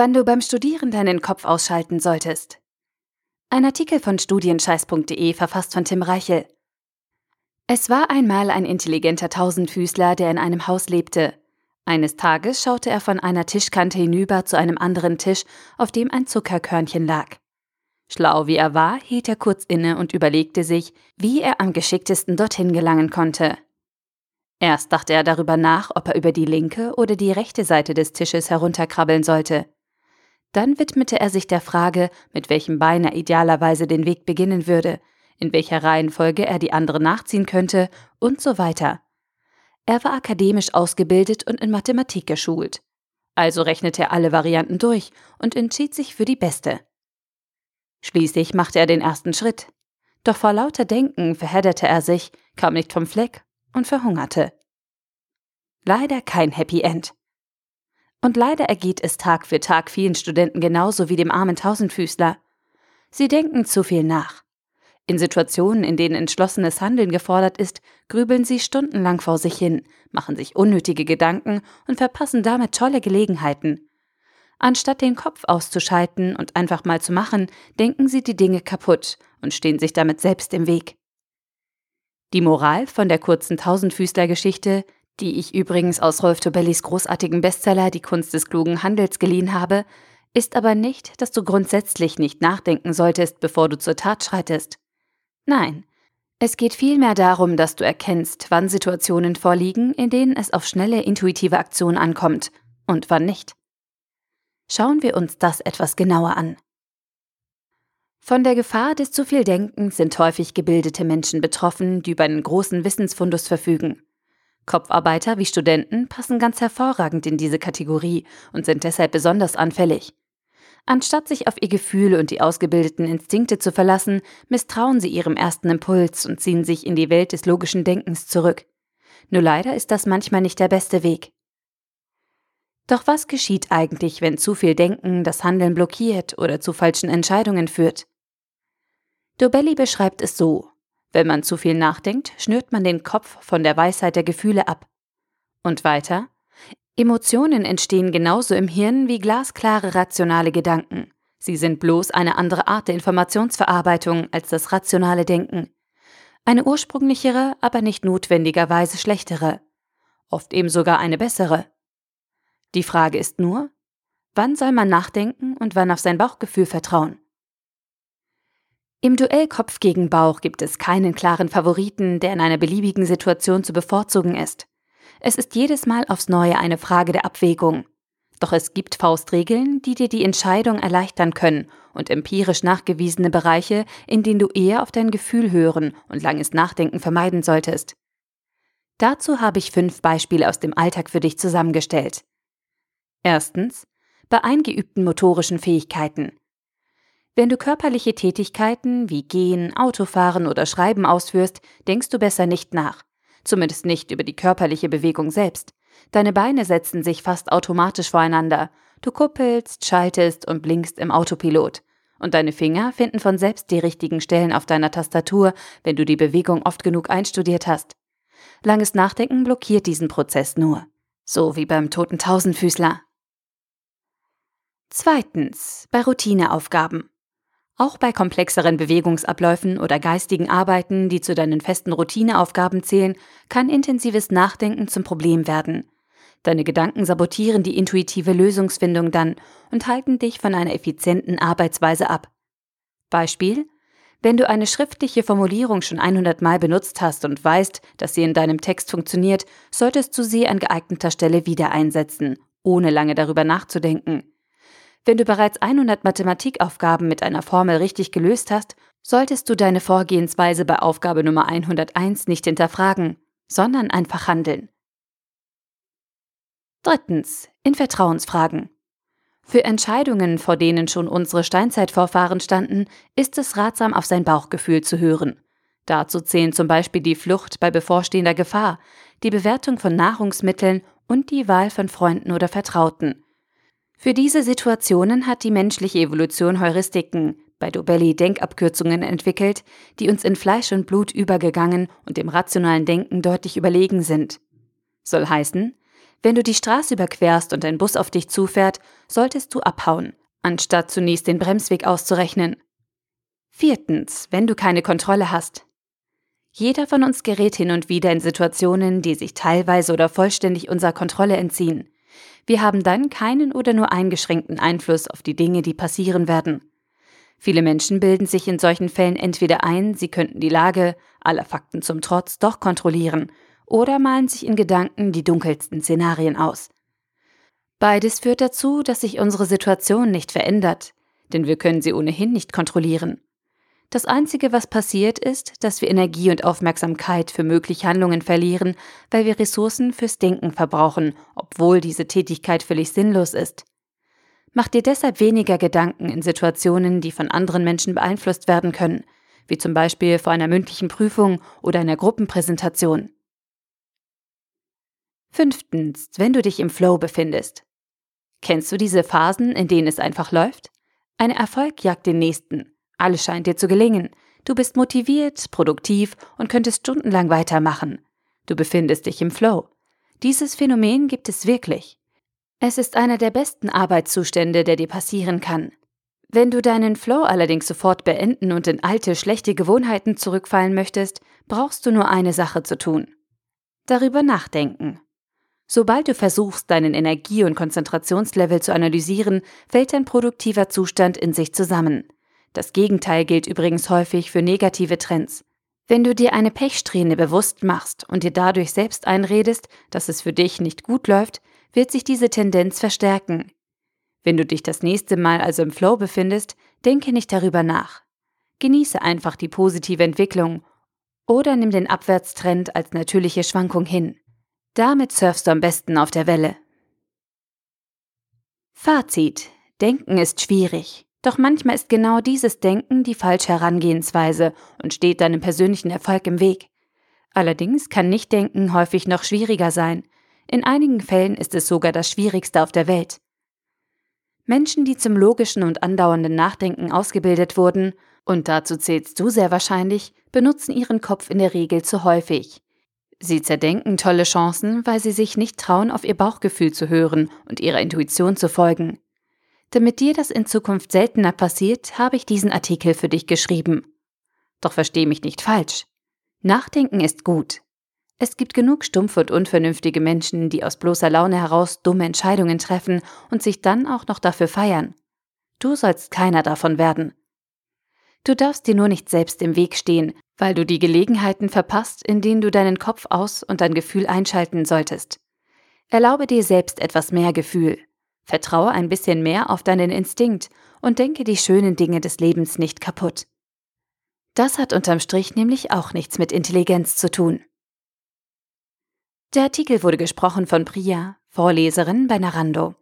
Wann du beim Studieren deinen Kopf ausschalten solltest. Ein Artikel von studienscheiß.de verfasst von Tim Reichel. Es war einmal ein intelligenter Tausendfüßler, der in einem Haus lebte. Eines Tages schaute er von einer Tischkante hinüber zu einem anderen Tisch, auf dem ein Zuckerkörnchen lag. Schlau wie er war, hielt er kurz inne und überlegte sich, wie er am geschicktesten dorthin gelangen konnte. Erst dachte er darüber nach, ob er über die linke oder die rechte Seite des Tisches herunterkrabbeln sollte. Dann widmete er sich der Frage, mit welchem Bein er idealerweise den Weg beginnen würde, in welcher Reihenfolge er die andere nachziehen könnte und so weiter. Er war akademisch ausgebildet und in Mathematik geschult. Also rechnete er alle Varianten durch und entschied sich für die beste. Schließlich machte er den ersten Schritt. Doch vor lauter Denken verhedderte er sich, kam nicht vom Fleck und verhungerte. Leider kein Happy End. Und leider ergeht es Tag für Tag vielen Studenten genauso wie dem armen Tausendfüßler. Sie denken zu viel nach. In Situationen, in denen entschlossenes Handeln gefordert ist, grübeln sie stundenlang vor sich hin, machen sich unnötige Gedanken und verpassen damit tolle Gelegenheiten. Anstatt den Kopf auszuschalten und einfach mal zu machen, denken sie die Dinge kaputt und stehen sich damit selbst im Weg. Die Moral von der kurzen Tausendfüßler-Geschichte die ich übrigens aus Rolf Tobellis großartigen Bestseller Die Kunst des klugen Handels geliehen habe, ist aber nicht, dass du grundsätzlich nicht nachdenken solltest, bevor du zur Tat schreitest. Nein, es geht vielmehr darum, dass du erkennst, wann Situationen vorliegen, in denen es auf schnelle intuitive Aktion ankommt und wann nicht. Schauen wir uns das etwas genauer an. Von der Gefahr des zu viel Denkens sind häufig gebildete Menschen betroffen, die über einen großen Wissensfundus verfügen. Kopfarbeiter wie Studenten passen ganz hervorragend in diese Kategorie und sind deshalb besonders anfällig. Anstatt sich auf ihr Gefühl und die ausgebildeten Instinkte zu verlassen, misstrauen sie ihrem ersten Impuls und ziehen sich in die Welt des logischen Denkens zurück. Nur leider ist das manchmal nicht der beste Weg. Doch was geschieht eigentlich, wenn zu viel Denken das Handeln blockiert oder zu falschen Entscheidungen führt? Dobelli beschreibt es so. Wenn man zu viel nachdenkt, schnürt man den Kopf von der Weisheit der Gefühle ab. Und weiter? Emotionen entstehen genauso im Hirn wie glasklare rationale Gedanken. Sie sind bloß eine andere Art der Informationsverarbeitung als das rationale Denken. Eine ursprünglichere, aber nicht notwendigerweise schlechtere. Oft eben sogar eine bessere. Die Frage ist nur, wann soll man nachdenken und wann auf sein Bauchgefühl vertrauen? Im Duell Kopf gegen Bauch gibt es keinen klaren Favoriten, der in einer beliebigen Situation zu bevorzugen ist. Es ist jedes Mal aufs Neue eine Frage der Abwägung. Doch es gibt Faustregeln, die dir die Entscheidung erleichtern können und empirisch nachgewiesene Bereiche, in denen du eher auf dein Gefühl hören und langes Nachdenken vermeiden solltest. Dazu habe ich fünf Beispiele aus dem Alltag für dich zusammengestellt. Erstens, bei eingeübten motorischen Fähigkeiten. Wenn du körperliche Tätigkeiten wie Gehen, Autofahren oder Schreiben ausführst, denkst du besser nicht nach. Zumindest nicht über die körperliche Bewegung selbst. Deine Beine setzen sich fast automatisch voreinander. Du kuppelst, schaltest und blinkst im Autopilot. Und deine Finger finden von selbst die richtigen Stellen auf deiner Tastatur, wenn du die Bewegung oft genug einstudiert hast. Langes Nachdenken blockiert diesen Prozess nur. So wie beim toten Tausendfüßler. Zweitens, bei Routineaufgaben. Auch bei komplexeren Bewegungsabläufen oder geistigen Arbeiten, die zu deinen festen Routineaufgaben zählen, kann intensives Nachdenken zum Problem werden. Deine Gedanken sabotieren die intuitive Lösungsfindung dann und halten dich von einer effizienten Arbeitsweise ab. Beispiel wenn du eine schriftliche Formulierung schon 100 Mal benutzt hast und weißt, dass sie in deinem Text funktioniert, solltest du sie an geeigneter Stelle wieder einsetzen, ohne lange darüber nachzudenken. Wenn du bereits 100 Mathematikaufgaben mit einer Formel richtig gelöst hast, solltest du deine Vorgehensweise bei Aufgabe Nummer 101 nicht hinterfragen, sondern einfach handeln. Drittens. In Vertrauensfragen. Für Entscheidungen, vor denen schon unsere Steinzeitvorfahren standen, ist es ratsam, auf sein Bauchgefühl zu hören. Dazu zählen zum Beispiel die Flucht bei bevorstehender Gefahr, die Bewertung von Nahrungsmitteln und die Wahl von Freunden oder Vertrauten. Für diese Situationen hat die menschliche Evolution Heuristiken, bei Dobelli Denkabkürzungen entwickelt, die uns in Fleisch und Blut übergegangen und dem rationalen Denken deutlich überlegen sind. Soll heißen, Wenn du die Straße überquerst und ein Bus auf dich zufährt, solltest du abhauen, anstatt zunächst den Bremsweg auszurechnen. Viertens, wenn du keine Kontrolle hast. Jeder von uns gerät hin und wieder in Situationen, die sich teilweise oder vollständig unserer Kontrolle entziehen. Wir haben dann keinen oder nur eingeschränkten Einfluss auf die Dinge, die passieren werden. Viele Menschen bilden sich in solchen Fällen entweder ein, sie könnten die Lage, aller Fakten zum Trotz, doch kontrollieren, oder malen sich in Gedanken die dunkelsten Szenarien aus. Beides führt dazu, dass sich unsere Situation nicht verändert, denn wir können sie ohnehin nicht kontrollieren. Das Einzige, was passiert, ist, dass wir Energie und Aufmerksamkeit für mögliche Handlungen verlieren, weil wir Ressourcen fürs Denken verbrauchen, obwohl diese Tätigkeit völlig sinnlos ist. Mach dir deshalb weniger Gedanken in Situationen, die von anderen Menschen beeinflusst werden können, wie zum Beispiel vor einer mündlichen Prüfung oder einer Gruppenpräsentation. Fünftens, wenn du dich im Flow befindest. Kennst du diese Phasen, in denen es einfach läuft? Ein Erfolg jagt den nächsten. Alles scheint dir zu gelingen. Du bist motiviert, produktiv und könntest stundenlang weitermachen. Du befindest dich im Flow. Dieses Phänomen gibt es wirklich. Es ist einer der besten Arbeitszustände, der dir passieren kann. Wenn du deinen Flow allerdings sofort beenden und in alte, schlechte Gewohnheiten zurückfallen möchtest, brauchst du nur eine Sache zu tun. Darüber nachdenken. Sobald du versuchst, deinen Energie- und Konzentrationslevel zu analysieren, fällt dein produktiver Zustand in sich zusammen. Das Gegenteil gilt übrigens häufig für negative Trends. Wenn du dir eine Pechsträhne bewusst machst und dir dadurch selbst einredest, dass es für dich nicht gut läuft, wird sich diese Tendenz verstärken. Wenn du dich das nächste Mal also im Flow befindest, denke nicht darüber nach. Genieße einfach die positive Entwicklung oder nimm den Abwärtstrend als natürliche Schwankung hin. Damit surfst du am besten auf der Welle. Fazit. Denken ist schwierig. Doch manchmal ist genau dieses Denken die falsche Herangehensweise und steht deinem persönlichen Erfolg im Weg. Allerdings kann Nichtdenken häufig noch schwieriger sein. In einigen Fällen ist es sogar das Schwierigste auf der Welt. Menschen, die zum logischen und andauernden Nachdenken ausgebildet wurden, und dazu zählst du sehr wahrscheinlich, benutzen ihren Kopf in der Regel zu häufig. Sie zerdenken tolle Chancen, weil sie sich nicht trauen, auf ihr Bauchgefühl zu hören und ihrer Intuition zu folgen. Damit dir das in Zukunft seltener passiert, habe ich diesen Artikel für dich geschrieben. Doch versteh mich nicht falsch. Nachdenken ist gut. Es gibt genug stumpfe und unvernünftige Menschen, die aus bloßer Laune heraus dumme Entscheidungen treffen und sich dann auch noch dafür feiern. Du sollst keiner davon werden. Du darfst dir nur nicht selbst im Weg stehen, weil du die Gelegenheiten verpasst, in denen du deinen Kopf aus und dein Gefühl einschalten solltest. Erlaube dir selbst etwas mehr Gefühl. Vertraue ein bisschen mehr auf deinen Instinkt und denke die schönen Dinge des Lebens nicht kaputt. Das hat unterm Strich nämlich auch nichts mit Intelligenz zu tun. Der Artikel wurde gesprochen von Priya, Vorleserin bei Narando.